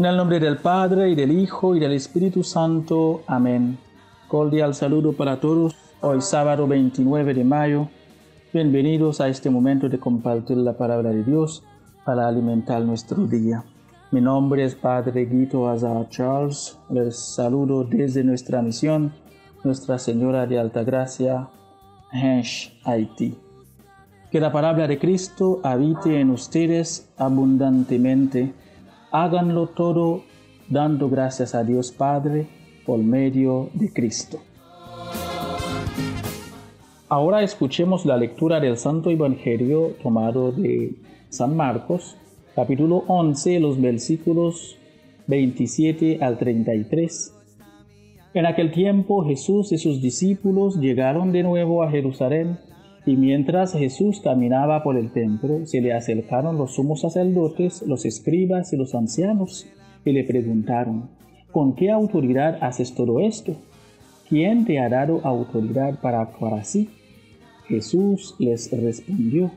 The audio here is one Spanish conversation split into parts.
En el nombre del Padre y del Hijo y del Espíritu Santo. Amén. Cordial saludo para todos. Hoy sábado 29 de mayo. Bienvenidos a este momento de compartir la palabra de Dios para alimentar nuestro día. Mi nombre es Padre Guido Azar Charles. Les saludo desde nuestra misión, Nuestra Señora de Altagracia, Hensh, Haití. Que la palabra de Cristo habite en ustedes abundantemente háganlo todo dando gracias a Dios Padre por medio de Cristo. Ahora escuchemos la lectura del Santo Evangelio tomado de San Marcos, capítulo 11, los versículos 27 al 33. En aquel tiempo Jesús y sus discípulos llegaron de nuevo a Jerusalén y mientras Jesús caminaba por el templo, se le acercaron los sumos sacerdotes, los escribas y los ancianos, y le preguntaron, ¿con qué autoridad haces todo esto? ¿Quién te ha dado autoridad para actuar así? Jesús les respondió,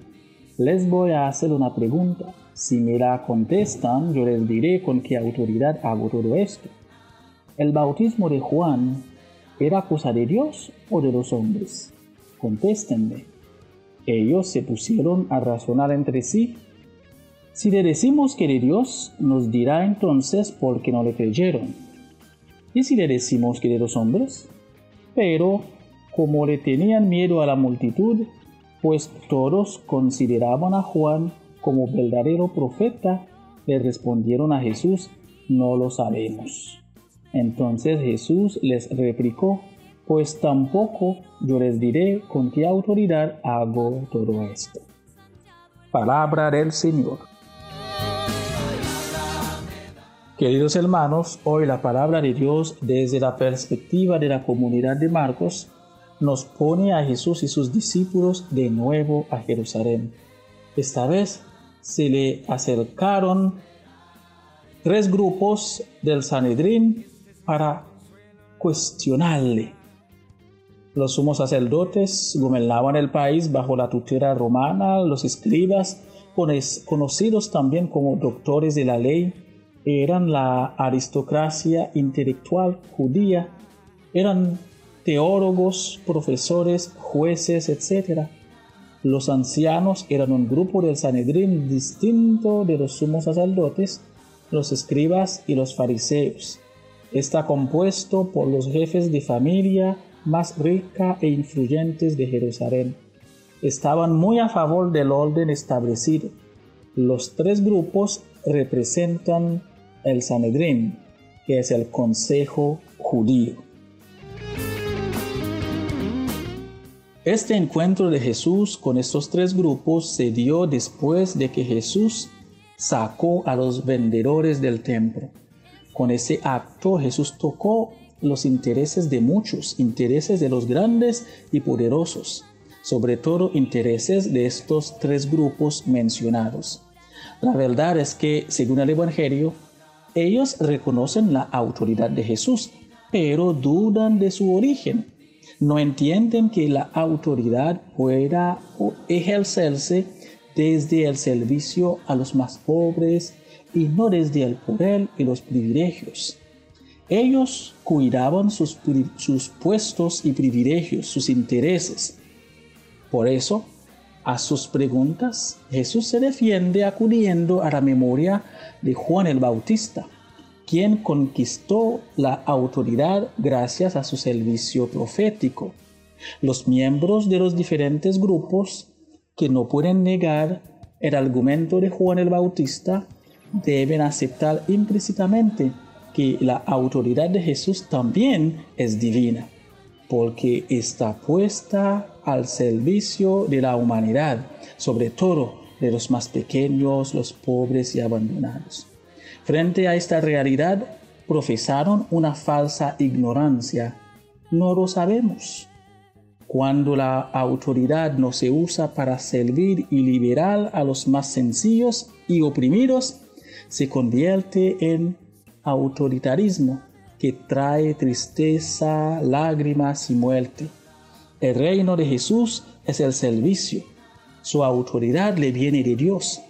les voy a hacer una pregunta. Si me la contestan, yo les diré con qué autoridad hago todo esto. ¿El bautismo de Juan era cosa de Dios o de los hombres? Contéstenme. Ellos se pusieron a razonar entre sí. Si le decimos que de Dios, nos dirá entonces por qué no le creyeron. ¿Y si le decimos que de los hombres? Pero, como le tenían miedo a la multitud, pues todos consideraban a Juan como verdadero profeta, le respondieron a Jesús, no lo sabemos. Entonces Jesús les replicó, pues tampoco yo les diré con qué autoridad hago todo esto. Palabra del Señor. Queridos hermanos, hoy la palabra de Dios desde la perspectiva de la comunidad de Marcos nos pone a Jesús y sus discípulos de nuevo a Jerusalén. Esta vez se le acercaron tres grupos del Sanedrín para cuestionarle los sumos sacerdotes gobernaban el país bajo la tutela romana, los escribas, conocidos también como doctores de la ley, eran la aristocracia intelectual judía, eran teólogos, profesores, jueces, etc. Los ancianos eran un grupo del Sanedrín distinto de los sumos sacerdotes, los escribas y los fariseos. Está compuesto por los jefes de familia, más rica e influyentes de Jerusalén. Estaban muy a favor del orden establecido. Los tres grupos representan el Sanedrín, que es el Consejo Judío. Este encuentro de Jesús con estos tres grupos se dio después de que Jesús sacó a los vendedores del templo. Con ese acto Jesús tocó los intereses de muchos, intereses de los grandes y poderosos, sobre todo intereses de estos tres grupos mencionados. La verdad es que, según el Evangelio, ellos reconocen la autoridad de Jesús, pero dudan de su origen. No entienden que la autoridad pueda ejercerse desde el servicio a los más pobres y no desde el poder y los privilegios. Ellos cuidaban sus, puestos y privilegios, sus intereses. Por eso, a sus preguntas, Jesús se defiende acudiendo a la memoria de Juan el Bautista, quien conquistó la autoridad gracias a su servicio profético. Los miembros de los diferentes grupos que no pueden negar el argumento de Juan el Bautista deben aceptar implícitamente que la autoridad de Jesús también es divina, porque está puesta al servicio de la humanidad, sobre todo de los más pequeños, los pobres y abandonados. Frente a esta realidad, profesaron una falsa ignorancia. No lo sabemos. Cuando la autoridad no se usa para servir y liberar a los más sencillos y oprimidos, se convierte en autoritarismo que trae tristeza, lágrimas y muerte. El reino de Jesús es el servicio. Su autoridad le viene de Dios.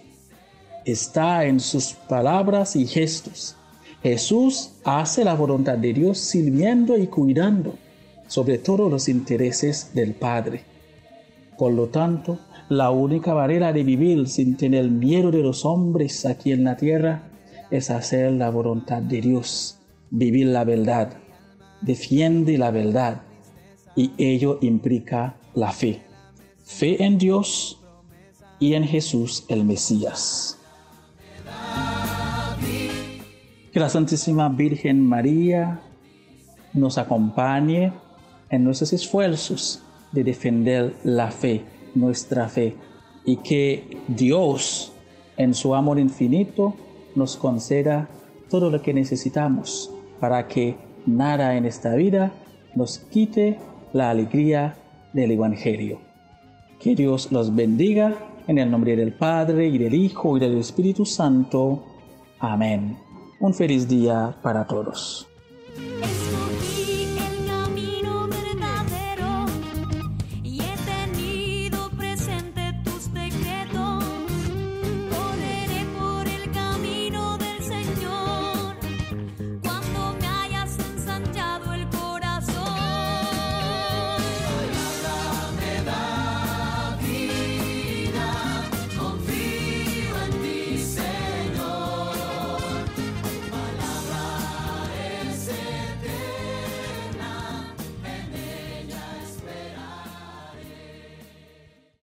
Está en sus palabras y gestos. Jesús hace la voluntad de Dios sirviendo y cuidando sobre todo los intereses del Padre. Por lo tanto, la única manera de vivir sin tener miedo de los hombres aquí en la tierra es hacer la voluntad de Dios, vivir la verdad, defiende la verdad y ello implica la fe. Fe en Dios y en Jesús el Mesías. Que la Santísima Virgen María nos acompañe en nuestros esfuerzos de defender la fe, nuestra fe, y que Dios, en su amor infinito, nos conceda todo lo que necesitamos para que nada en esta vida nos quite la alegría del Evangelio. Que Dios los bendiga en el nombre del Padre y del Hijo y del Espíritu Santo. Amén. Un feliz día para todos.